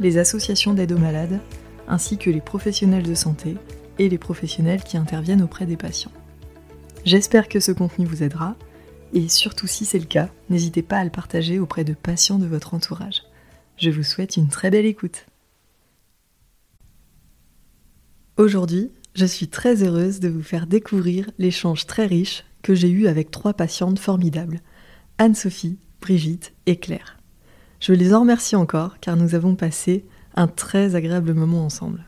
les associations d'aide aux malades, ainsi que les professionnels de santé et les professionnels qui interviennent auprès des patients. J'espère que ce contenu vous aidera, et surtout si c'est le cas, n'hésitez pas à le partager auprès de patients de votre entourage. Je vous souhaite une très belle écoute. Aujourd'hui, je suis très heureuse de vous faire découvrir l'échange très riche que j'ai eu avec trois patientes formidables, Anne-Sophie, Brigitte et Claire. Je les en remercie encore car nous avons passé un très agréable moment ensemble.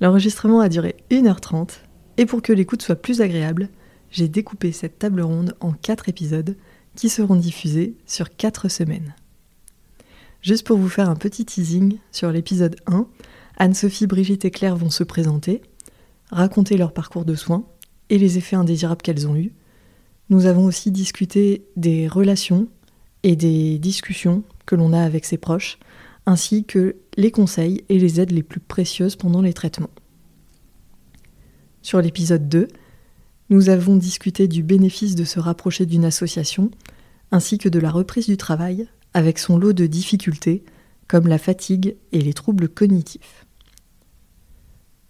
L'enregistrement a duré 1h30 et pour que l'écoute soit plus agréable, j'ai découpé cette table ronde en 4 épisodes qui seront diffusés sur 4 semaines. Juste pour vous faire un petit teasing sur l'épisode 1, Anne-Sophie, Brigitte et Claire vont se présenter, raconter leur parcours de soins et les effets indésirables qu'elles ont eus. Nous avons aussi discuté des relations et des discussions que l'on a avec ses proches, ainsi que les conseils et les aides les plus précieuses pendant les traitements. Sur l'épisode 2, nous avons discuté du bénéfice de se rapprocher d'une association, ainsi que de la reprise du travail, avec son lot de difficultés, comme la fatigue et les troubles cognitifs.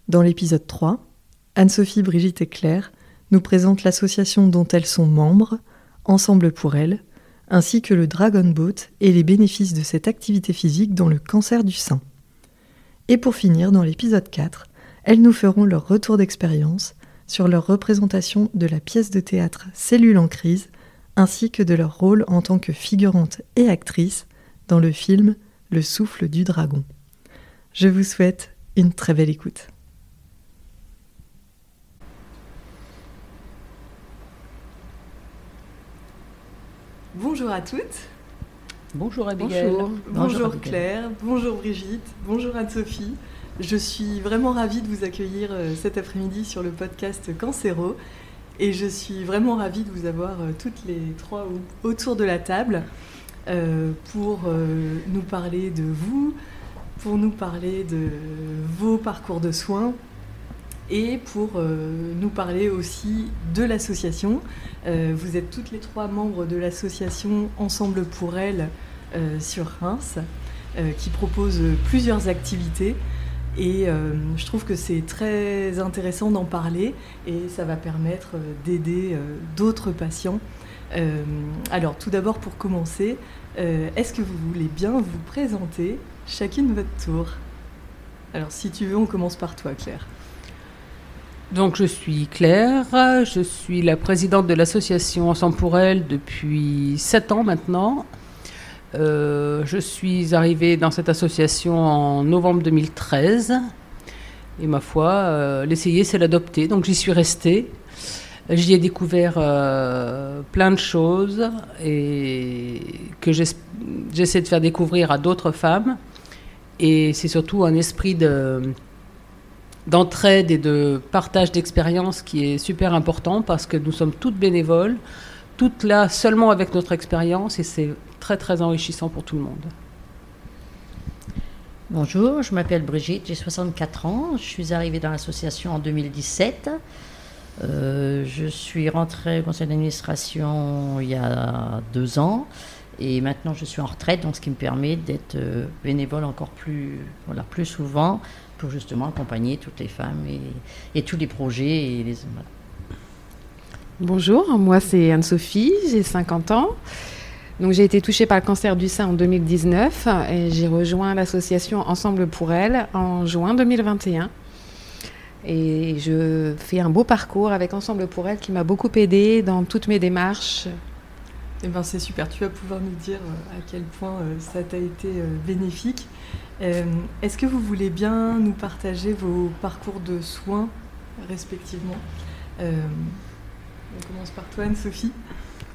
Dans l'épisode 3, Anne-Sophie, Brigitte et Claire nous présentent l'association dont elles sont membres, Ensemble pour elles, ainsi que le Dragon Boat et les bénéfices de cette activité physique dans le cancer du sein. Et pour finir, dans l'épisode 4, elles nous feront leur retour d'expérience sur leur représentation de la pièce de théâtre Cellule en crise, ainsi que de leur rôle en tant que figurante et actrice dans le film Le souffle du dragon. Je vous souhaite une très belle écoute. Bonjour à toutes. Bonjour Abigail. Bonjour, bonjour, Claire, bonjour Brigitte, bonjour Anne-Sophie. Je suis vraiment ravie de vous accueillir euh, cet après-midi sur le podcast Cancéro et je suis vraiment ravie de vous avoir euh, toutes les trois autour de la table euh, pour nous parler de vous, pour nous parler de vos parcours de soins et pour nous parler aussi de l'association. vous êtes toutes les trois membres de l'association Ensemble pour elle sur Reims qui propose plusieurs activités. Et euh, je trouve que c'est très intéressant d'en parler et ça va permettre euh, d'aider euh, d'autres patients. alors tout d'abord pour commencer, est-ce que vous voulez bien vous présenter chacune votre tour? Alors si tu veux, on commence par toi Claire. Donc je suis Claire, je suis la présidente de l'association Ensemble pour elle depuis 7 ans maintenant. Euh, je suis arrivée dans cette association en novembre 2013. Et ma foi, euh, l'essayer, c'est l'adopter. Donc j'y suis restée. J'y ai découvert euh, plein de choses et que j'essaie de faire découvrir à d'autres femmes. Et c'est surtout un esprit de, d'entraide et de partage d'expérience qui est super important parce que nous sommes toutes bénévoles, toutes là seulement avec notre expérience et c'est très très enrichissant pour tout le monde. Bonjour, je m'appelle Brigitte, j'ai 64 ans, je suis arrivée dans l'association en 2017. Euh, je suis rentrée au conseil d'administration il y a deux ans et maintenant je suis en retraite, donc ce qui me permet d'être euh, bénévole encore plus, voilà, plus souvent pour justement accompagner toutes les femmes et, tous les projets. Bonjour, moi c'est Anne-Sophie, j'ai 50 ans. Donc j'ai été touchée par le cancer du sein en 2019 et j'ai rejoint l'association Ensemble pour elle en juin 2021. Et je fais un beau parcours avec Ensemble pour elle qui m'a beaucoup aidée dans toutes mes démarches. Eh ben c'est super, tu vas pouvoir nous dire euh, à quel point euh, ça t'a été euh, bénéfique. Est-ce que vous voulez bien nous partager vos parcours de soins respectivement? On commence par toi Anne-Sophie.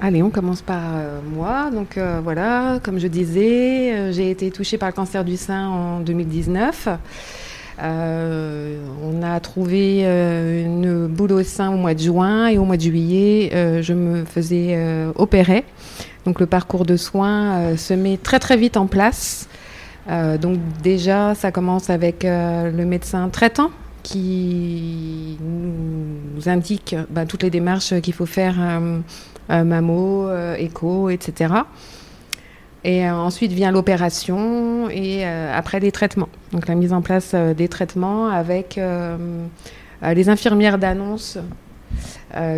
Allez, on commence par moi. Donc voilà, comme je disais, j'ai été touchée par le cancer du sein en 2019. On a trouvé une boule au sein au mois de juin et au mois de juillet, je me faisais opérer. Donc le parcours de soins se met très très vite en place. donc déjà, ça commence avec le médecin traitant qui nous indique bah, toutes les démarches qu'il faut faire euh, mammo, euh, écho, etc. Et euh, ensuite vient l'opération et après les traitements. Donc la mise en place des traitements avec les infirmières d'annonce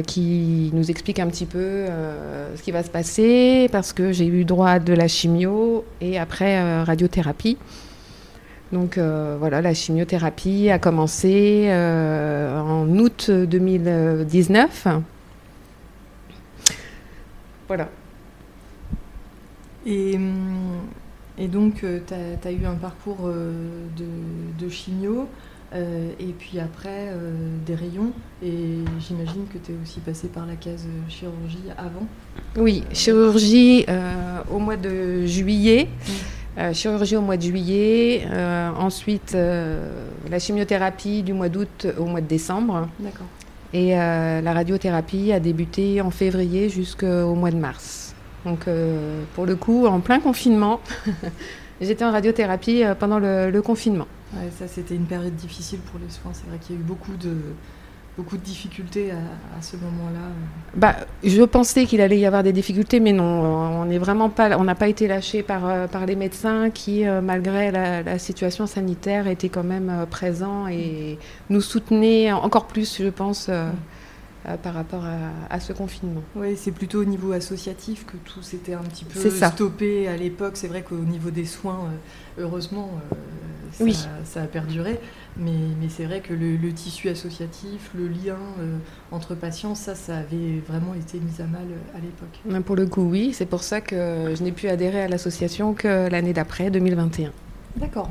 qui nous expliquent un petit peu ce qui va se passer parce que j'ai eu droit de la chimio et après radiothérapie. Donc voilà, la chimiothérapie a commencé en août 2019 voilà. Et, hum, et donc, euh, tu as, eu un parcours euh, de, chimio. Euh, et puis après, des rayons. Et j'imagine que tu es aussi passé par la case chirurgie avant. Oui, chirurgie au mois de juillet. Mmh. chirurgie au mois de juillet. ensuite, la chimiothérapie du mois d'août au mois de décembre. D'accord. Et la radiothérapie a débuté en février jusqu'au mois de mars. Donc euh, pour le coup, en plein confinement, j'étais en radiothérapie euh, pendant le, confinement. ça c'était une période difficile pour les soins. C'est vrai qu'il y a eu beaucoup de, beaucoup de difficultés à, ce moment-là bah, Je pensais qu'il allait y avoir des difficultés, mais non, on n'est vraiment pas, on n'a pas été lâché par, euh, par les médecins qui, malgré la, situation sanitaire, étaient quand même présents et nous soutenaient encore plus, je pense. Par rapport à, ce confinement. Oui, c'est plutôt au niveau associatif que tout s'était un petit peu stoppé à l'époque. C'est vrai qu'au niveau des soins, heureusement, ça, oui. ça, a perduré. Mais, c'est vrai que le, tissu associatif, le lien euh, entre patients, ça, ça avait vraiment été mis à mal euh, à l'époque. Pour le coup, oui. C'est pour ça que je n'ai pu adhérer à l'association que l'année d'après, 2021. D'accord.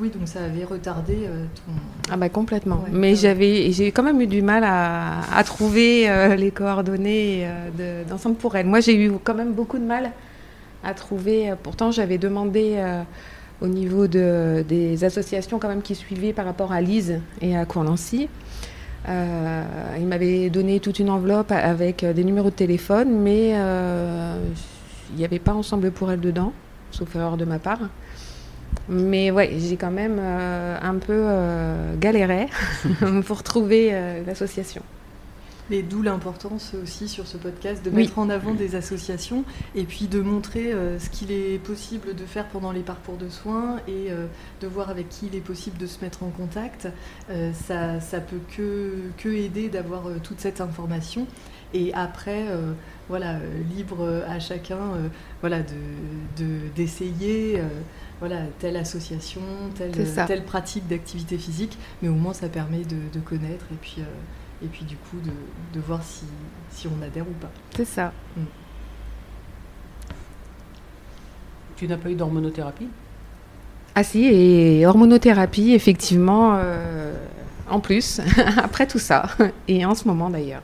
Oui, donc ça avait retardé euh, ton... Ah bah complètement. Mais j'avais, j'ai quand même eu du mal à, trouver les coordonnées d'ensemble pour elle. Moi, j'ai eu quand même beaucoup de mal à trouver. pourtant, j'avais demandé au niveau de, des associations quand même qui suivaient par rapport à Lise et à Courlancy. Euh, il m'avait donné toute une enveloppe avec des numéros de téléphone, mais euh, il n'y avait pas Ensemble pour elle dedans, sauf erreur de ma part. Mais ouais, j'ai quand même euh, un peu galéré pour trouver l'association. Et d'où l'importance aussi sur ce podcast de mettre en avant des associations et puis de montrer euh, ce qu'il est possible de faire pendant les parcours de soins et euh, de voir avec qui il est possible de se mettre en contact. Euh, ça, ça peut que, que aider d'avoir toute cette information. Et après, voilà, libre à chacun voilà, d'essayer. De, voilà, telle association, telle, telle pratique d'activité physique, mais au moins ça permet de, de connaître et puis et puis du coup de, voir si, si, on adhère ou pas. C'est ça. Mm. Tu n'as pas eu d'hormonothérapie? Ah si, et hormonothérapie, effectivement, euh, en plus, après tout ça, et en ce moment d'ailleurs,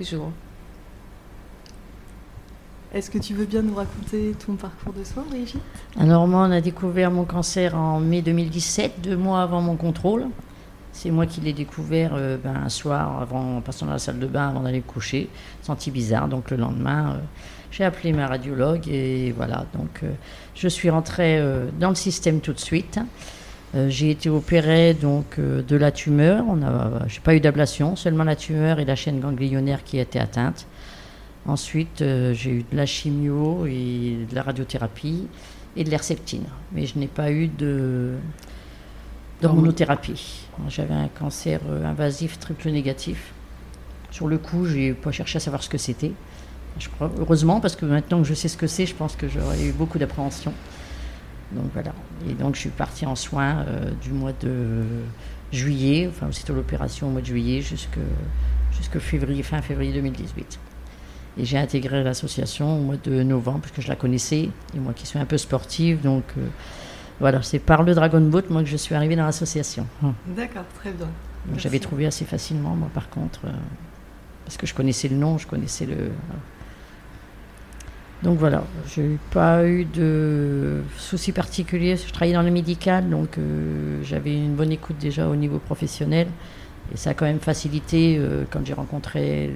toujours. Est-ce que tu veux bien nous raconter ton parcours de soins, Brigitte? Alors moi, on a découvert mon cancer en mai 2017, deux mois avant mon contrôle. C'est moi qui l'ai découvert euh, ben, un soir avant, en passant dans la salle de bain avant d'aller coucher. Senti bizarre. Donc le lendemain, euh, j'ai appelé ma radiologue et voilà. Donc euh, je suis rentrée dans le système tout de suite. J'ai été opérée donc de la tumeur. On a, j'ai pas eu d'ablation, seulement la tumeur et la chaîne ganglionnaire qui étaient atteintes. Ensuite, j'ai eu de la chimio et de la radiothérapie et de l'herceptine. Mais je n'ai pas eu de d'hormonothérapie. J'avais un cancer euh, invasif triple négatif. Sur le coup, j'ai pas cherché à savoir ce que c'était. Je crois, heureusement, parce que maintenant que je sais ce que c'est, je pense que j'aurais eu beaucoup d'appréhension. Donc voilà. Et donc je suis partie en soins euh, du mois de juillet, enfin c'était l'opération au mois de juillet jusque, jusque février, fin février 2018. Et j'ai intégré l'association au mois de novembre, puisque je la connaissais, et moi qui suis un peu sportive, donc euh, voilà, c'est par le Dragon Boat, moi, que je suis arrivée dans l'association. Hum. D'accord, très bien. J'avais trouvé assez facilement, moi, par contre, euh, parce que je connaissais le nom, je connaissais le. Donc voilà, je n'ai pas eu de soucis particuliers. Je travaillais dans le médical, donc euh, j'avais une bonne écoute déjà au niveau professionnel. Et ça a quand même facilité euh, quand j'ai rencontré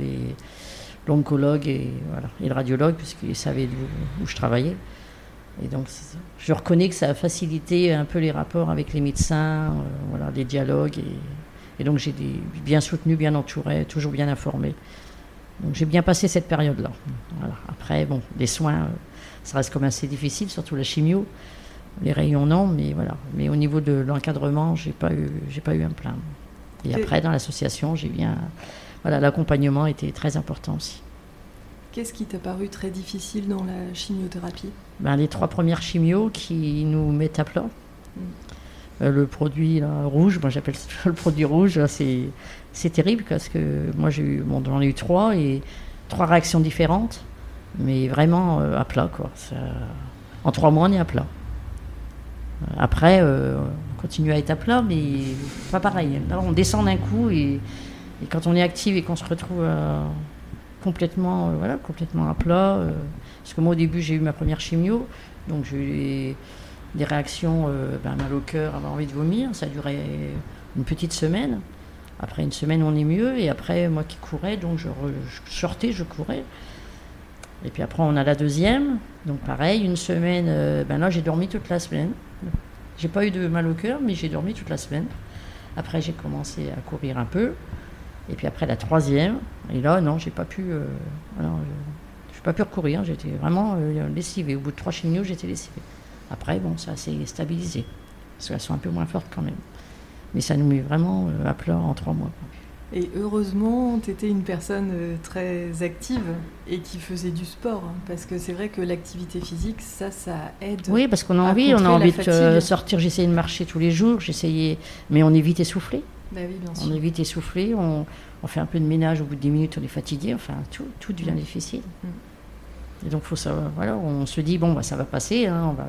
l'oncologue et, voilà, et le radiologue, puisqu'ils savaient où, où, je travaillais. Et donc je reconnais que ça a facilité un peu les rapports avec les médecins, euh, voilà, les dialogues. Et, et donc j'ai bien soutenu, bien entouré, toujours bien informé. Donc j'ai bien passé cette période-là. Voilà. Après, bon, les soins, euh, ça reste comme assez difficile, surtout la chimio. Les rayons, non, mais voilà. Mais au niveau de l'encadrement, j'ai pas eu, j'ai pas eu un plein. Et après, dans l'association, j'ai bien, voilà, l'accompagnement était très important aussi. Qu'est-ce qui t'a paru très difficile dans la chimiothérapie? Ben, Les trois premières chimios qui nous mettent à plat. Euh, le produit rouge, moi j'appelle ça le produit rouge, c'est terrible parce que moi j'ai eu, bon, j'en ai eu trois et trois réactions différentes, mais vraiment euh, à plat quoi. Ça, en trois mois on est à plat. Après, euh, on continue à être à plat, mais pas pareil. On descend d'un coup et, quand on est active et qu'on se retrouve complètement, voilà, complètement à plat. parce que moi au début j'ai eu ma première chimio, donc j'ai des réactions, ben, mal au cœur, avoir envie de vomir. Ça a duré une petite semaine. Après une semaine, on est mieux. Et après, moi qui courais, donc je, sortais, je courais. Et puis après, on a la deuxième. Donc pareil, une semaine, euh, ben là, j'ai dormi toute la semaine. J'ai pas eu de mal au cœur, mais j'ai dormi toute la semaine. Après, j'ai commencé à courir un peu. Et puis après, la troisième. Et là, non, j'ai pas pu. Euh, alors, pas pu recourir. J'étais vraiment euh, lessivée. Au bout de trois chimios, j'étais lessivée. Après, bon, ça s'est stabilisé. Parce qu'elles sont un peu moins fortes quand même. Mais ça nous met vraiment euh, à plat en trois mois. Et heureusement, tu étais une personne euh, très active et qui faisait du sport. hein, parce que c'est vrai que l'activité physique, ça, ça aide. Oui, parce qu'on a envie, on a envie de euh, sortir. J'essayais de marcher tous les jours, j'essayais, mais on est vite essoufflé. Bah oui, bien On sûr. est vite essoufflé, on, on fait un peu de ménage au bout de 10 minutes, on est fatigué, enfin tout, tout devient Mm. difficile. Mm. Et donc faut savoir, voilà, on se dit bon bah ça va passer, hein, on va...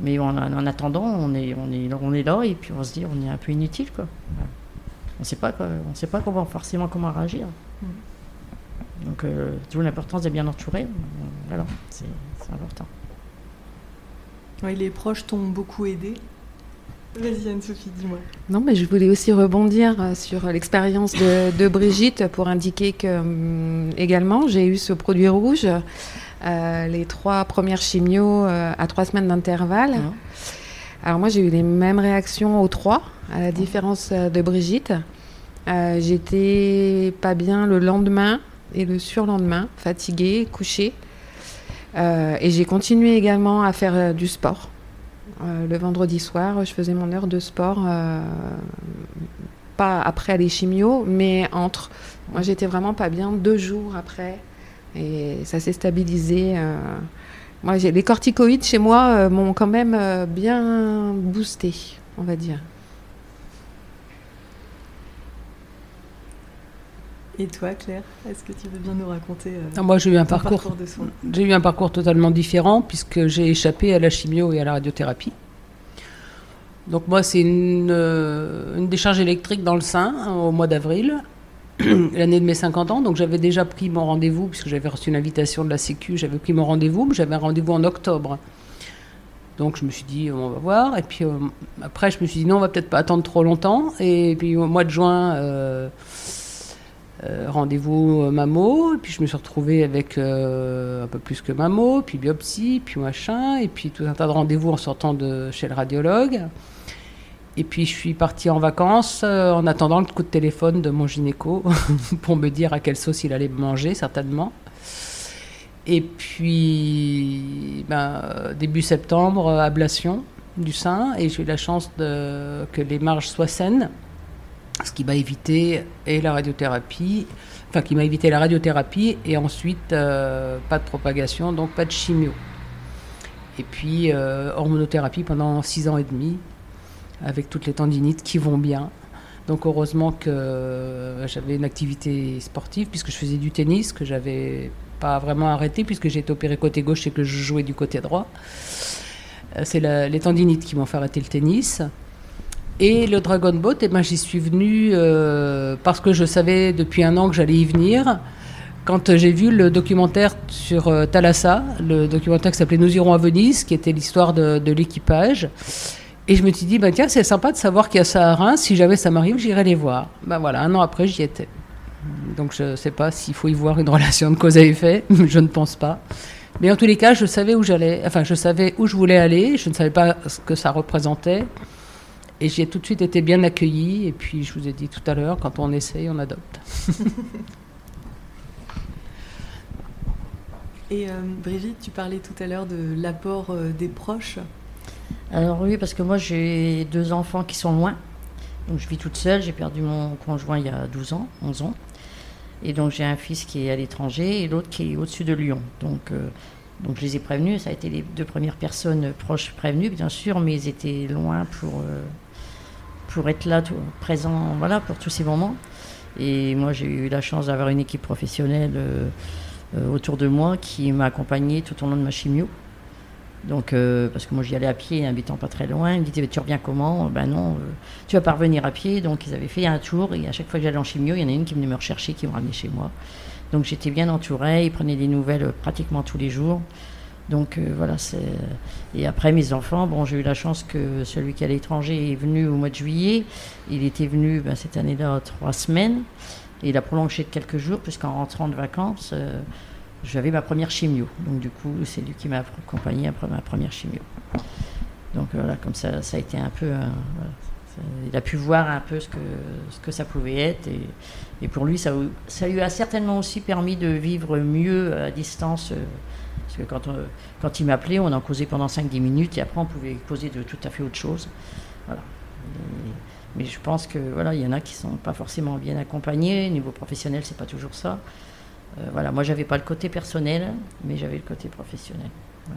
mais en, en attendant on est, on, est, on est là et puis on se dit on est un peu inutile quoi. Voilà. On sait pas quoi, on sait pas comment forcément comment réagir. Mm. Donc euh, toujours l'importance d'être bien entouré, voilà, c'est important. Ouais, les proches t'ont beaucoup aidé. Vas-y Anne-Sophie, dis-moi. Non, mais je voulais aussi rebondir euh, sur l'expérience de, de Brigitte pour indiquer que hum, également j'ai eu ce produit rouge, euh, les trois premières chimios euh, à trois semaines d'intervalle. Mhm. Alors moi j'ai eu les mêmes réactions aux trois, à la différence euh, de Brigitte. Euh, J'étais pas bien le lendemain et le surlendemain, fatiguée, couchée. Euh, et j'ai continué également à faire euh, du sport. Euh, le vendredi soir, je faisais mon heure de sport, euh, pas après les chimios, mais entre. Moi, j'étais vraiment pas bien deux jours après, et ça s'est stabilisé. euh. Moi, j'ai les corticoïdes chez moi euh, m'ont quand même euh, bien boosté, on va dire. Et toi, Claire, est-ce que tu veux bien nous raconter euh, Ah, Moi, j'ai eu un parcours, de soins? j'ai eu un parcours totalement différent puisque j'ai échappé à la chimio et à la radiothérapie. Donc moi, c'est une, euh, une décharge électrique dans le sein hein, au mois d'avril, l'année de mes 50 ans. Donc j'avais déjà pris mon rendez-vous puisque j'avais reçu une invitation de la Sécu. J'avais pris mon rendez-vous, mais j'avais un rendez-vous en octobre. Donc je me suis dit, on va voir. Et puis euh, après, je me suis dit, non, on va peut-être pas attendre trop longtemps. Et puis au mois de juin, euh, euh, rendez-vous mammo. Et puis je me suis retrouvée avec un peu plus que mammo, puis biopsie, puis machin. Et puis tout un tas de rendez-vous en sortant de chez le radiologue. Et puis je suis partie en vacances euh, en attendant le coup de téléphone de mon gynéco pour me dire à quelle sauce il allait manger, certainement. Et puis, ben, début septembre, euh, ablation du sein. Et j'ai eu la chance que les marges soient saines, ce qui m'a évité et la radiothérapie, enfin qui m'a évité la radiothérapie et ensuite euh, pas de propagation, donc pas de chimio. Et puis hormonothérapie pendant six ans et demi, avec toutes les tendinites qui vont bien. Donc heureusement que euh, j'avais une activité sportive puisque je faisais du tennis que j'avais pas vraiment arrêté puisque j'ai été opéré côté gauche et que je jouais du côté droit. Euh, C'est les tendinites qui m'ont fait arrêter le tennis. Et le Dragon Boat, eh ben, j'y suis venue euh, parce que je savais depuis un an que j'allais y venir. quand j'ai vu le documentaire sur euh, Thalassa, le documentaire qui s'appelait Nous irons à Venise, qui était l'histoire de l'équipage. Et je me suis dit, bah, tiens, c'est sympa de savoir qu'il y a ça à Reims. Si jamais ça m'arrive, j'irai les voir. Ben voilà, un an après, j'y étais. Donc je ne sais pas s'il faut y voir une relation de cause à effet. je ne pense pas. Mais en tous les cas, je savais où j'allais. Enfin, je savais où je voulais aller. Je ne savais pas ce que ça représentait. Et j'ai tout de suite été bien accueillie. Et puis, je vous ai dit tout à l'heure, quand on essaye, on adopte. Et euh, Brigitte, tu parlais tout à l'heure de l'apport euh, des proches. Alors oui, parce que moi j'ai deux enfants qui sont loin. Donc je vis toute seule, j'ai perdu mon conjoint il y a 12 ans, 11 ans. Et donc j'ai un fils qui est à l'étranger et l'autre qui est au-dessus de Lyon. Donc, euh, donc je les ai prévenus, ça a été les deux premières personnes proches prévenues bien sûr, mais ils étaient loin pour, pour être là, tout, présent voilà, pour tous ces moments. Et moi j'ai eu la chance d'avoir une équipe professionnelle euh, autour de moi qui m'a accompagné tout au long de ma chimio. Donc, euh, parce que moi j'y allais à pied, habitant pas très loin. Ils me disaient, tu reviens comment? Ben non, euh, tu vas pas revenir à pied. Donc ils avaient fait un tour et à chaque fois que j'allais en chimio, il y en a une qui venait me rechercher, qui me ramenait chez moi. Donc j'étais bien entourée, ils prenaient des nouvelles pratiquement tous les jours. Donc voilà, c'est. Et après mes enfants, bon, j'ai eu la chance que celui qui est à l'étranger est venu au mois de juillet. Il était venu ben, cette année-là trois semaines. Et il a prolongé de quelques jours, puisqu'en rentrant de vacances, euh, j'avais ma première chimio. Donc du coup, c'est lui qui m'a accompagné après ma première chimio. Donc voilà, comme ça, ça a été un peu... il a pu voir un peu ce que, ce que ça pouvait être. Et, pour lui, ça, ça, lui a certainement aussi permis de vivre mieux à distance. Euh, parce que quand, euh, quand il m'appelait, on en causait pendant 5-10 minutes et après on pouvait causer de tout à fait autre chose. Voilà. Mais je pense que voilà, il y en a qui sont pas forcément bien accompagnés. Niveau professionnel, c'est pas toujours ça. Euh, voilà, moi j'avais pas le côté personnel, mais j'avais le côté professionnel. Euh,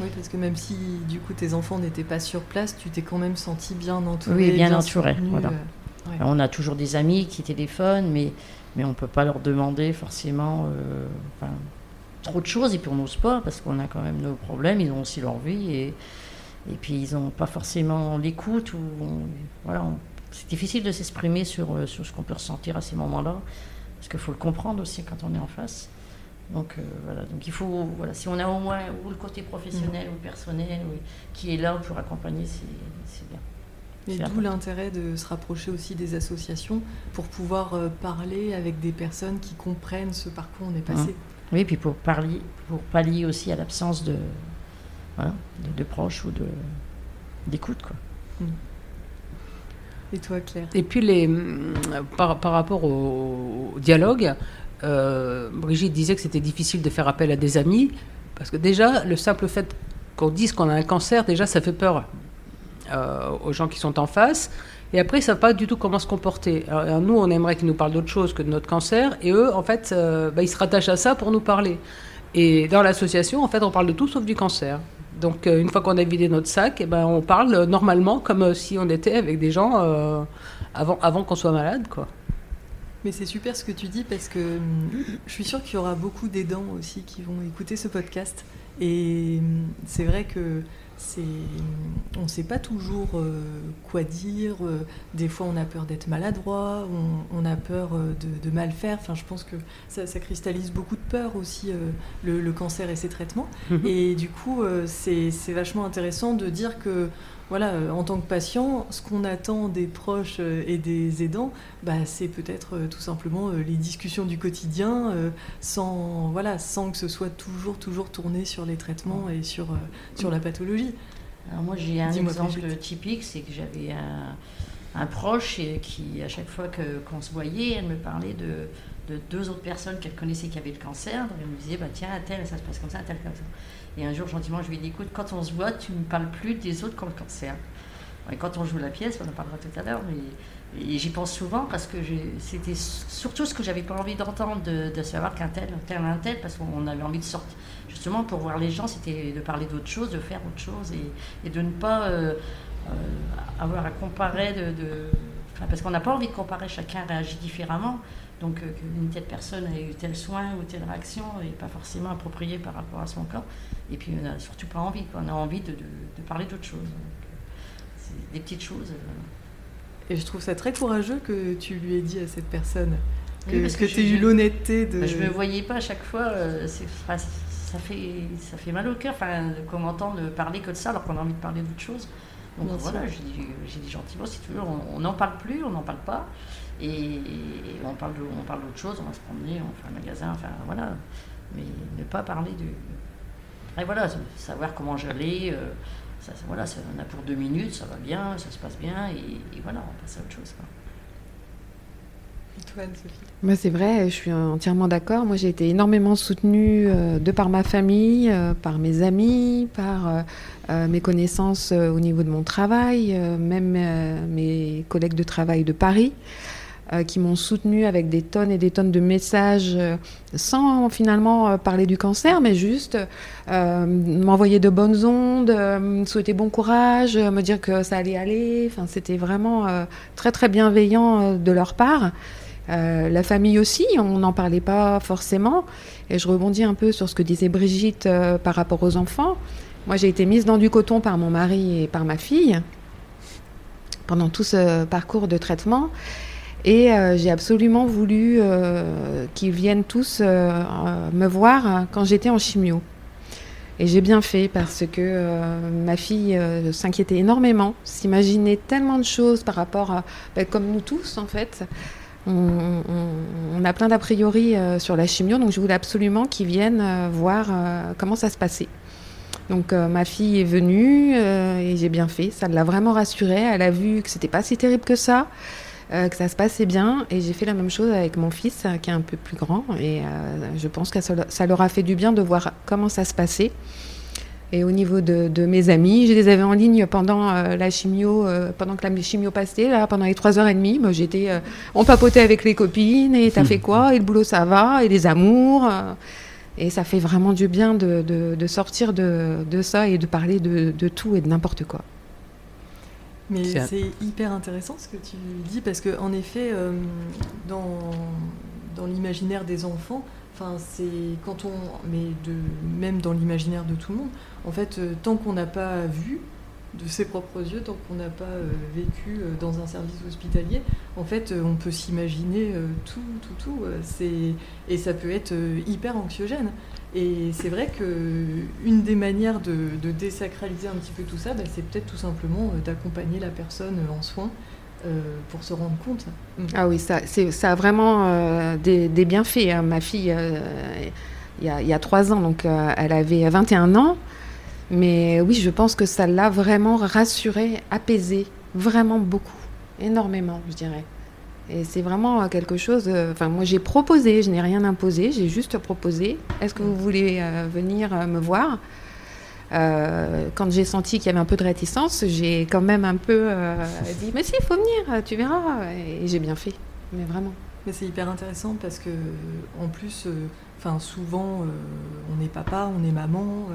oui, parce que même si du coup tes enfants n'étaient pas sur place, tu t'es quand même senti bien entouré. Oui, bien, entouré. Voilà. Euh, on a toujours des amis qui téléphonent, mais mais on peut pas leur demander forcément trop de choses et puis on n'ose pas parce qu'on a quand même nos problèmes. Ils ont aussi leur vie et et puis ils n'ont pas forcément l'écoute. Ou, voilà, c'est difficile de s'exprimer sur, sur ce qu'on peut ressentir à ces moments-là, qu'il faut le comprendre aussi quand on est en face. Donc euh, voilà, donc il faut, voilà, si on a au moins ou le côté professionnel ou personnel qui est là pour accompagner, c'est bien. Et d'où l'intérêt de se rapprocher aussi des associations pour pouvoir euh, parler avec des personnes qui comprennent ce par quoi on est passé. Mmh. Oui, puis pour, parler, pour pallier aussi à l'absence de, de, proches ou de, d'écoute. Quoi. Mm. Et toi, Claire? Et puis, les, mm, par, par rapport au, dialogue, euh, Brigitte disait que c'était difficile de faire appel à des amis, parce que déjà, le simple fait qu'on dise qu'on a un cancer, déjà, ça fait peur euh, aux gens qui sont en face. Et après, ils ne savent pas du tout comment se comporter. Alors, nous, on aimerait qu'ils nous parlent d'autre chose que de notre cancer. Et eux, en fait, euh, bah, ils se rattachent à ça pour nous parler. Et dans l'association, en fait, on parle de tout sauf du cancer. Donc, euh, une fois qu'on a vidé notre sac, eh ben, on parle normalement comme euh, si on était avec des gens euh, avant, avant qu'on soit malade. Quoi. Mais c'est super ce que tu dis parce que hum, je suis sûre qu'il y aura beaucoup d'aidants aussi qui vont écouter ce podcast. Et hum, c'est vrai que on ne sait pas toujours euh, quoi dire. Euh, des fois, on a peur d'être maladroit, on, a peur euh, de, mal faire. Enfin, je pense que ça, cristallise beaucoup de peur aussi, le, cancer et ses traitements. Mhm. Et du coup, c'est vachement intéressant de dire que voilà, en tant que patient, ce qu'on attend des proches et des aidants, bah, c'est peut-être tout simplement les discussions du quotidien, sans, voilà, sans que ce soit toujours, toujours tourné sur les traitements et sur, sur la pathologie. Alors moi j'ai un exemple typique, c'est que j'avais un, proche et qui, à chaque fois qu'on se voyait, elle me parlait de, deux autres personnes qu'elle connaissait qui avaient le cancer. elle me disait, bah, tiens, tel, ça se passe comme ça, tel, comme ça. Et un jour, gentiment, je lui ai dit, écoute, quand on se voit, tu ne me parles plus des autres qui ont le cancer. Et quand on joue la pièce, on en parlera tout à l'heure, mais j'y pense souvent parce que c'était surtout ce que j'avais pas envie d'entendre, de, savoir qu'un tel, tel, un tel, parce qu'on avait envie de sortir. Justement, pour voir les gens, c'était de parler d'autre chose, de faire autre chose et, de ne pas euh, euh, avoir à comparer de. Parce qu'on n'a pas envie de comparer, chacun réagit différemment. Donc, euh, qu'une telle personne ait eu tel soin ou telle réaction n'est pas forcément appropriée par rapport à son cas. Et puis, on n'a surtout pas envie, on a envie de, parler d'autre chose. C'est des petites choses. Et je trouve ça très courageux que tu lui aies dit à cette personne. que, que, tu aies eu l'honnêteté de. Je me voyais pas à chaque fois. ça fait ça fait mal au cœur. Enfin, qu'on entend parler que de ça alors qu'on a envie de parler d'autre chose. Donc voilà, j'ai dit, gentiment, si tu veux, on n'en parle plus, on n'en parle pas. Et, on parle on parle d'autre chose, on va se promener, on fait un magasin, enfin voilà. Mais ne pas parler du. Et voilà, savoir comment j'allais. Euh, ça, voilà, ça en a pour deux minutes, ça va bien, ça se passe bien, et, voilà, on passe à autre chose. Et bah, C'est vrai, je suis entièrement d'accord. Moi, j'ai été énormément soutenue euh, de par ma famille, euh, par mes amis, par mes connaissances au niveau de mon travail, même mes collègues de travail de Paris. Euh, qui m'ont soutenu avec des tonnes et des tonnes de messages euh, sans finalement euh, parler du cancer, mais juste m'envoyer de bonnes ondes, souhaiter bon courage, me dire que ça allait aller. Enfin, c'était vraiment très très bienveillant de leur part. La famille aussi, on n'en parlait pas forcément. Et je rebondis un peu sur ce que disait Brigitte par rapport aux enfants. Moi, j'ai été mise dans du coton par mon mari et par ma fille pendant tout ce parcours de traitement. Et euh, j'ai absolument voulu euh, qu'ils viennent tous euh, me voir quand j'étais en chimio. Et j'ai bien fait parce que ma fille s'inquiétait énormément, s'imaginait tellement de choses par rapport à, ben, comme nous tous en fait. On, a plein d'a priori sur la chimio, donc je voulais absolument qu'ils viennent voir comment ça se passait. Donc ma fille est venue et j'ai bien fait, ça l'a vraiment rassurée. Elle a vu que c'était pas si terrible que ça. Euh, que ça se passait bien. Et j'ai fait la même chose avec mon fils, euh, qui est un peu plus grand. Et euh, je pense que ça, leur a fait du bien de voir comment ça se passait. Et au niveau de, mes amis, je les avais en ligne pendant la chimio, pendant que la chimio passait, là, pendant les trois heures et demie. Moi, j'étais, on papotait avec les copines, et t'as fait quoi? Et le boulot, ça va Et les amours Et ça fait vraiment du bien de, sortir de, ça et de parler de tout et de n'importe quoi. Mais c'est hyper intéressant ce que tu dis parce que en effet, euh, dans, dans l'imaginaire des enfants, enfin c'est quand on, mais même dans l'imaginaire de tout le monde, en fait, euh, tant qu'on n'a pas vu de ses propres yeux, tant qu'on n'a pas euh, vécu dans un service hospitalier, en fait, on peut s'imaginer tout, tout, tout. et ça peut être hyper anxiogène. Et c'est vrai qu'une des manières de, désacraliser un petit peu tout ça, bah, c'est peut-être tout simplement euh, d'accompagner la personne euh, en soins euh, pour se rendre compte. Mm. Ah oui, ça, ça a vraiment des, bienfaits. Hein. Ma fille, il, y a, trois ans, donc elle avait 21 ans. Mais oui, je pense que ça l'a vraiment rassurée, apaisée, vraiment beaucoup, énormément, je dirais. Et c'est vraiment quelque chose. Euh, enfin, moi, j'ai proposé, je n'ai rien imposé, j'ai juste proposé. Est-ce que vous voulez euh, venir euh, me voir? Quand j'ai senti qu'il y avait un peu de réticence, j'ai quand même un peu dit Mais si, il faut venir, tu verras. Et j'ai bien fait, mais vraiment. Mais c'est hyper intéressant parce que, en plus, enfin, souvent, on est papa, on est maman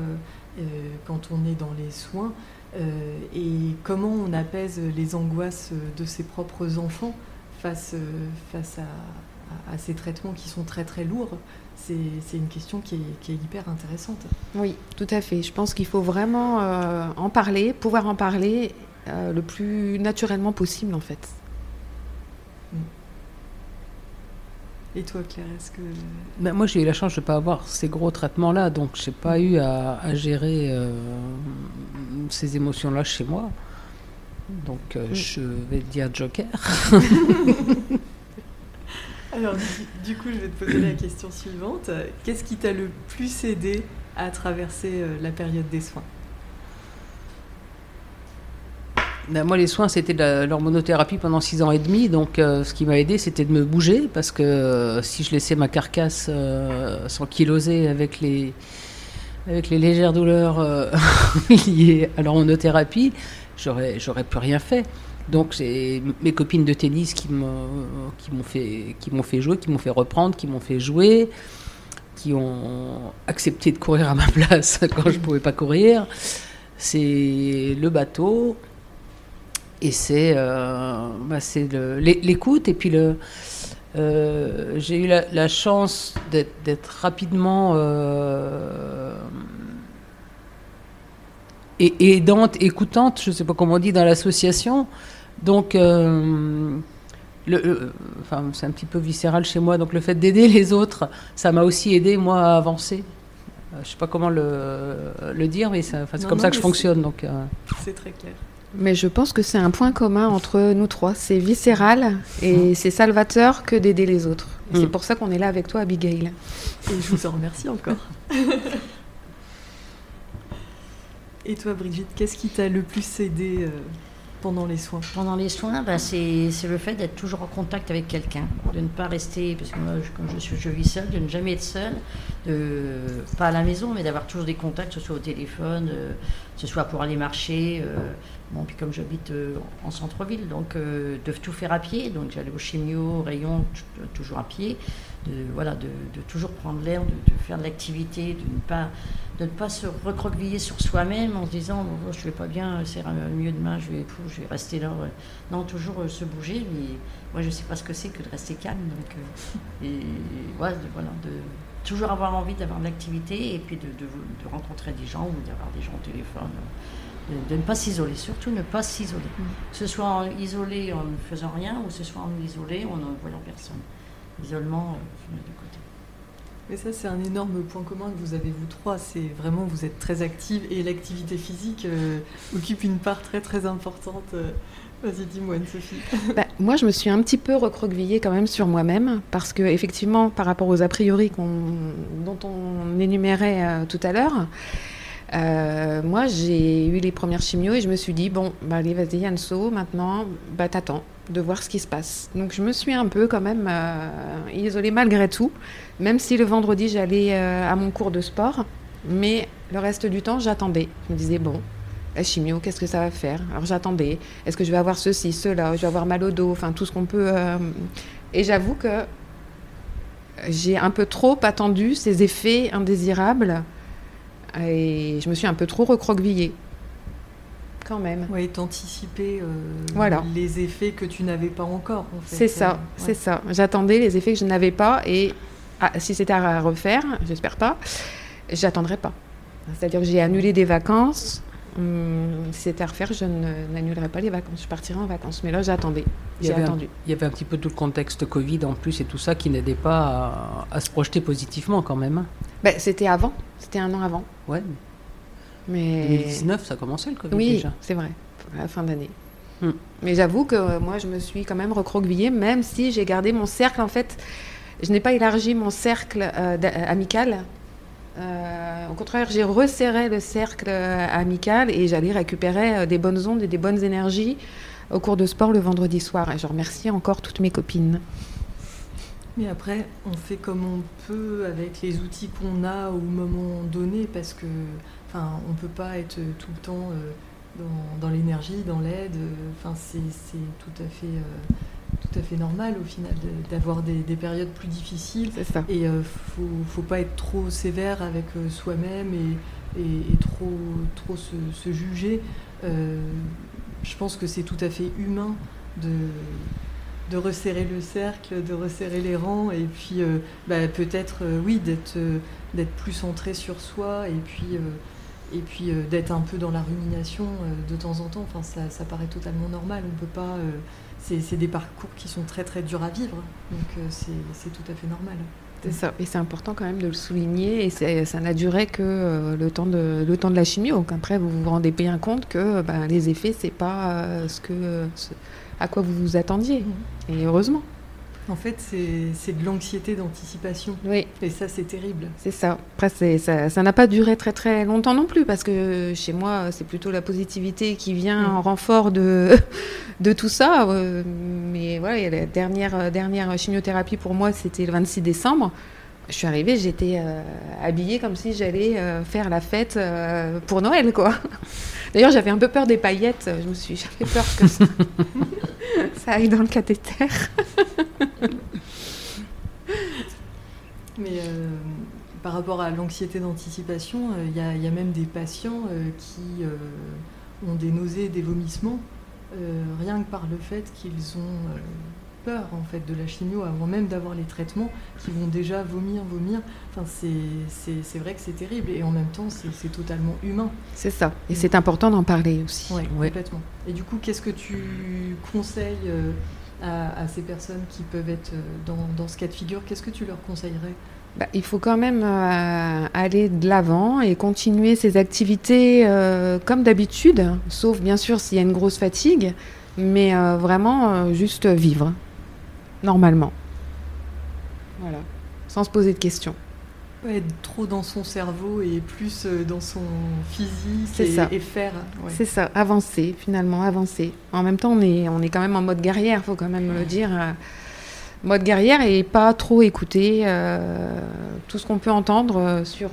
quand on est dans les soins. et comment on apaise les angoisses de ses propres enfants face, euh, face à, ces traitements qui sont très très lourds, c'est une question qui est, hyper intéressante. Oui, tout à fait. Je pense qu'il faut vraiment euh, en parler, pouvoir en parler euh, le plus naturellement possible en fait. Mm. Et toi, Claire, est-ce que... Ben, moi, j'ai eu la chance de ne pas avoir ces gros traitements-là, donc je n'ai pas eu à, gérer ces émotions-là chez moi. Donc euh, je vais dire Joker. Alors du, coup, je vais te poser la question suivante. Qu'est-ce qui t'a le plus aidé à traverser euh, la période des soins? Ben, moi, les soins, c'était de l'hormonothérapie pendant six ans et demi. Donc, euh, ce qui m'a aidé, c'était de me bouger. Parce que si je laissais ma carcasse s'enkyloser avec les, avec les légères douleurs liées à l'hormonothérapie, j'aurais plus rien fait. Donc c'est mes copines de tennis qui m'ont, fait, jouer, qui m'ont fait reprendre, qui m'ont fait jouer, qui ont accepté de courir à ma place quand je pouvais pas courir. C'est le bateau et c'est, euh, bah, l'écoute et puis. Euh, j'ai eu la, chance d'être, rapidement euh, aidante, écoutante, je ne sais pas comment on dit dans l'association. Donc, euh, le, enfin, c'est un petit peu viscéral chez moi, donc le fait d'aider les autres, ça m'a aussi aidé moi à avancer. Euh, je sais pas comment le, le dire, mais c'est comme non, ça que je fonctionne. Donc, euh, C'est très clair. Mais je pense que c'est un point commun entre nous trois. C'est viscéral et c'est salvateur que d'aider les autres. Et Mm. C'est pour ça qu'on est là avec toi, Abigail. Et je vous en remercie encore. Et toi, Brigitte, qu'est-ce qui t'a le plus aidé euh, pendant les soins Pendant les soins, bah, c'est le fait d'être toujours en contact avec quelqu'un, de ne pas rester, parce que moi, je- comme je, suis, je vis seule, de ne jamais être seule, pas à la maison, mais d'avoir toujours des contacts, que ce soit au téléphone, euh, que ce soit pour aller marcher. euh, bon, puis comme j'habite euh, en centre-ville, donc euh, de tout faire à pied, donc j'allais au chimio, au rayon, t- toujours à pied, de, voilà, de, toujours prendre l'air, de, faire de l'activité, de ne pas de ne pas se recroqueviller sur soi-même en se disant bon, je vais pas bien, c'est mieux demain, je vais, rester là. Non, toujours euh, se bouger, mais moi je sais pas ce que c'est que de rester calme. Donc, euh, et voilà, de toujours avoir envie d'avoir de l'activité et puis de rencontrer des gens ou d'avoir des gens au téléphone. Euh, De, de ne pas s'isoler, surtout ne pas s'isoler. Que ce soit en- isolé en ne faisant rien ou que ce soit en isolé en ne voyant personne. L'isolement, euh, je mets de côté. Mais ça, c'est un énorme point commun que vous avez, vous trois. C'est vraiment, vous êtes très active et l'activité physique euh, occupe une part très très importante. euh. Vas-y, dis-moi, Anne-Sophie. Bah, moi, je me suis un petit peu recroquevillée quand même sur moi-même, parce que effectivement, par rapport aux a priori dont on énumérait euh, tout à l'heure, euh, moi, j'ai eu les premières chimios et je me suis dit bon, bah, allez, vas-y, Anso, maintenant, bah, t'attends de voir ce qui se passe. Donc, je me suis un peu quand même euh, isolée malgré tout, même si le vendredi j'allais euh, à mon cours de sport, mais le reste du temps, j'attendais. Je me disais bon. La chimio, qu'est-ce que ça va faire? Alors j'attendais. Est-ce que je vais avoir ceci, cela? Je vais avoir mal au dos, enfin tout ce qu'on peut. Et j'avoue que j'ai un peu trop attendu ces effets indésirables et je me suis un peu trop recroquevillée. Quand même. Oui, t'anticiper euh, Voilà. les effets que tu n'avais pas encore. en fait. C'est ça, Euh, c'est ça. J'attendais les effets que je n'avais pas et ah, si c'était à refaire, j'espère pas, j'attendrai pas. C'est-à-dire que j'ai annulé des vacances. Hum, si c'était à refaire, je n'annulerais pas les vacances. Je partirais en vacances. Mais là, j'attendais. Il y J'ai avait un- attendu. il y avait un petit peu tout le contexte Covid en plus et tout ça qui n'aidait pas à, à se projeter positivement quand même. Ben, c'était avant. C'était un an avant. Ouais, Mais 2019, ça commençait le Covid oui, déjà. c'est vrai, à la fin d'année. Hmm. Mais j'avoue que euh, moi, je me suis quand même recroquevillée, même si j'ai gardé mon cercle. En fait, je n'ai pas élargi mon cercle euh, d'a- amical. Euh, au contraire, j'ai resserré le cercle euh, amical et j'allais récupérer euh, des bonnes ondes et des bonnes énergies au cours de sport le vendredi soir. Et je remercie encore toutes mes copines. Mais après, on fait comme on peut avec les outils qu'on a au moment donné, parce que, enfin, on peut pas être tout le temps euh, dans, dans l'énergie, dans l'aide. euh, Enfin, c'est tout à fait, euh, tout à fait normal au final d'avoir des, des périodes plus difficiles. C'est ça. Et euh, faut, faut pas être trop sévère avec soi-même et, et- et trop, trop se, se juger. Euh, je pense que c'est tout à fait humain de, de resserrer le cercle, de resserrer les rangs, et puis euh, bah, peut-être, euh, oui, d'être euh, d'être plus centré sur soi, et puis, et puis d'être un peu dans la rumination de temps en temps. Enfin, ça, ça paraît totalement normal. On peut pas. c'est des parcours qui sont très très durs à vivre, donc c'est tout à fait normal. C'est ça. Et c'est important quand même de le souligner. Et ça n'a duré que le, temps de, la chimio. Donc après, vous vous rendez bien compte que ben, les effets, c'est pas ce que, à quoi vous vous attendiez. Et heureusement. En fait, c'est de l'anxiété d'anticipation. Oui, Et ça, c'est terrible. c'est ça. Après, ça n'a pas duré très très longtemps non plus. Parce que chez moi, c'est plutôt la positivité qui vient Mm. en renfort de, de tout ça. Euh, Mais voilà, la dernière, euh, dernière chimiothérapie pour moi, c'était le 26 décembre. Je suis arrivée, j'étais euh, habillée comme si j'allais euh, faire la fête euh, pour Noël, quoi. D'ailleurs, j'avais un peu peur des paillettes. Je me suis, j'avais peur que ça, ça aille dans le cathéter. Mais euh, par rapport à l'anxiété d'anticipation, euh, il y, a- il y a même des patients euh, qui ont des nausées, des vomissements, rien que par le fait qu'ils ont peur en fait de la chimio avant même d'avoir les traitements, qui vont déjà vomir, vomir. Enfin, c'est- c'est c'est vrai que c'est terrible et en même temps, c'est c'est totalement humain. C'est ça. Et c'est important d'en parler aussi. Ouais, Ouais. complètement. Et du coup, qu'est-ce que tu conseilles euh, à, ces personnes qui peuvent être dans, ce cas de figure? Qu'est-ce que tu leur conseillerais? Bah, il faut quand même aller de l'avant et continuer ses activités comme d'habitude, sauf bien sûr s'il y a une grosse fatigue, mais vraiment juste vivre normalement. Voilà, sans se poser de questions. Ouais, être trop dans son cerveau et plus euh, dans son physique et, ça. et faire. C'est ça, avancer finalement, avancer. En même temps, on est, on est quand même en mode guerrière, faut quand même le dire. Euh, mode guerrière et pas trop écouter euh, tout ce qu'on peut entendre sur,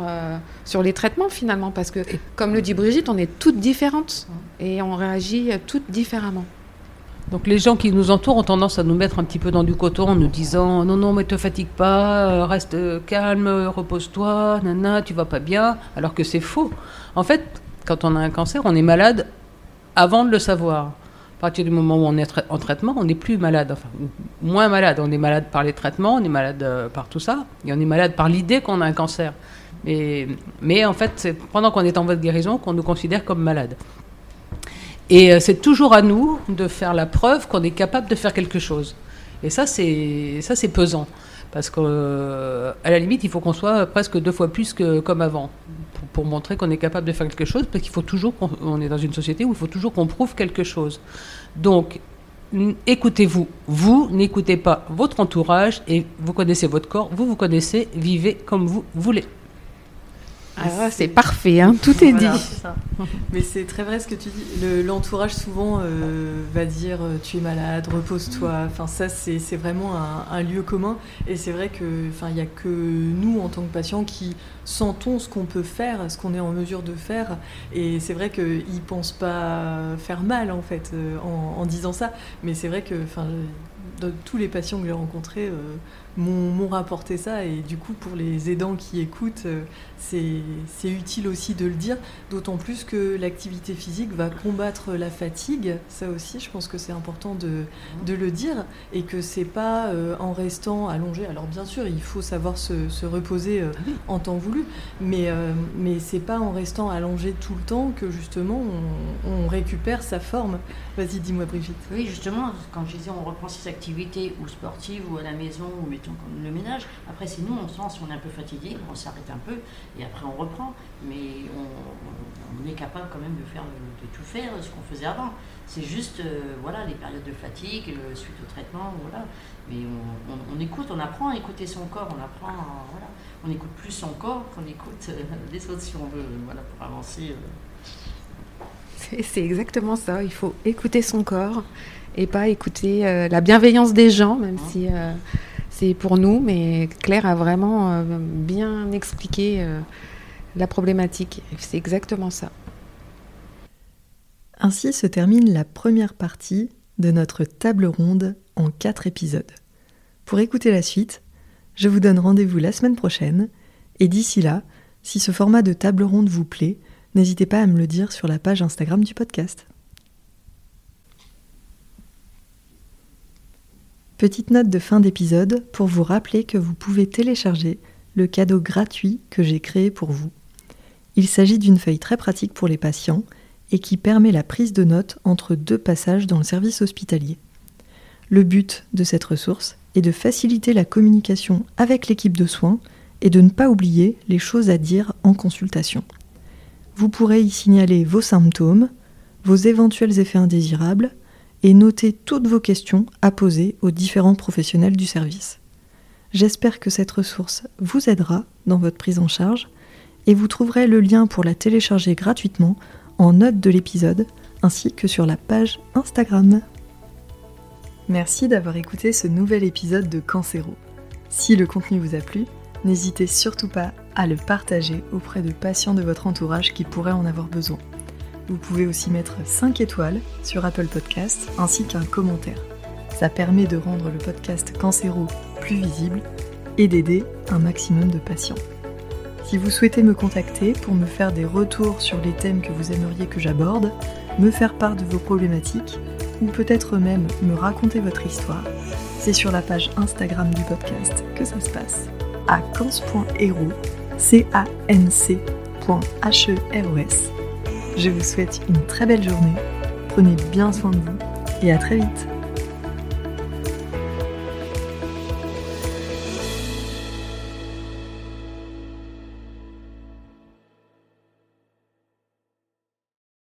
sur les traitements finalement. Parce que, comme le dit Brigitte, on est toutes différentes et on réagit toutes différemment. Donc les gens qui nous entourent ont tendance à nous mettre un petit peu dans du coton en nous disant non non mais te fatigue pas, euh, reste calme, repose-toi, nana, tu vas pas bien, alors que c'est faux. En fait, quand on a un cancer, on est malade avant de le savoir. À partir du moment où on est en traitement, on n'est plus malade, enfin moins malade. On est malade par les traitements, on est malade euh, par tout ça, et on est malade par l'idée qu'on a un cancer. Mais, mais en fait, c'est pendant qu'on est en voie de guérison qu'on nous considère comme malade. Et euh, c'est toujours à nous de faire la preuve qu'on est capable de faire quelque chose. Et ça, c'est ça, c'est pesant, parce qu'à euh, la limite, il faut qu'on soit presque deux fois plus que comme avant pour, montrer qu'on est capable de faire quelque chose, parce qu'il faut toujours qu'on est dans une société où il faut toujours qu'on prouve quelque chose. Donc écoutez-vous, vous n'écoutez pas votre entourage et vous connaissez votre corps, vous vous connaissez, vivez comme vous voulez. Ah, c'est parfait, hein, tout est dit. Mais c'est très vrai ce que tu dis. L'entourage souvent euh, va dire euh, tu es malade, repose-toi. Enfin ça c'est vraiment un, lieu commun. Et c'est vrai que enfin il y a que nous en tant que patients qui sentons ce qu'on peut faire, ce qu'on est en mesure de faire. Et c'est vrai qu'ils pensent pas faire mal en fait euh, en, disant ça. Mais c'est vrai que enfin tous les patients que j'ai rencontrés m'ont rapporté ça. Et du coup, pour les aidants qui écoutent, euh, c'est utile aussi de le dire, d'autant plus que l'activité physique va combattre la fatigue. Ça aussi, je pense que c'est important de, de, le dire. Et que c'est pas euh, en restant allongé. Alors, bien sûr, il faut savoir se, se reposer euh, en temps voulu, mais, mais c'est pas en restant allongé tout le temps que justement on, on récupère sa forme. Vas-y, dis-moi, Brigitte. Oui, justement, quand je disais on reprend ses activités ou sportives ou à la maison ou le ménage. Après, c'est nous, on sent si on est un peu fatigué, on s'arrête un peu et après on reprend. Mais on, est capable quand même de, faire, de, tout faire ce qu'on faisait avant. C'est juste euh, voilà, les périodes de fatigue euh, suite au traitement. Voilà. Mais on, écoute, on apprend à écouter son corps, on apprend voilà, on écoute plus son corps qu'on écoute euh, les autres si on veut voilà, pour avancer. C'est exactement ça, il faut écouter son corps et pas écouter la bienveillance des gens, même hein? si c'est pour nous, mais Claire a vraiment euh, bien expliqué euh, la problématique. C'est exactement ça. Ainsi se termine la première partie de notre table ronde en quatre épisodes. Pour écouter la suite, je vous donne rendez-vous la semaine prochaine, et d'ici là, si ce format de table ronde vous plaît, n'hésitez pas à me le dire sur la page Instagram du podcast. Petite note de fin d'épisode pour vous rappeler que vous pouvez télécharger le cadeau gratuit que j'ai créé pour vous. Il s'agit d'une feuille très pratique pour les patients et qui permet la prise de notes entre deux passages dans le service hospitalier. Le but de cette ressource est de faciliter la communication avec l'équipe de soins et de ne pas oublier les choses à dire en consultation. Vous pourrez y signaler vos symptômes, vos éventuels effets indésirables, et notez toutes vos questions à poser aux différents professionnels du service. J'espère que cette ressource vous aidera dans votre prise en charge et vous trouverez le lien pour la télécharger gratuitement en note de l'épisode ainsi que sur la page Instagram. Merci d'avoir écouté ce nouvel épisode de Cancero. Si le contenu vous a plu, n'hésitez surtout pas à le partager auprès de patients de votre entourage qui pourraient en avoir besoin. Vous pouvez aussi mettre 5 étoiles sur Apple Podcasts ainsi qu'un commentaire. Ça permet de rendre le podcast Cancéro plus visible et d'aider un maximum de patients. Si vous souhaitez me contacter pour me faire des retours sur les thèmes que vous aimeriez que j'aborde, me faire part de vos problématiques ou peut-être même me raconter votre histoire, c'est sur la page Instagram du podcast que ça se passe à cans.hero, c a n c e r s je vous souhaite une très belle journée, prenez bien soin de vous et à très vite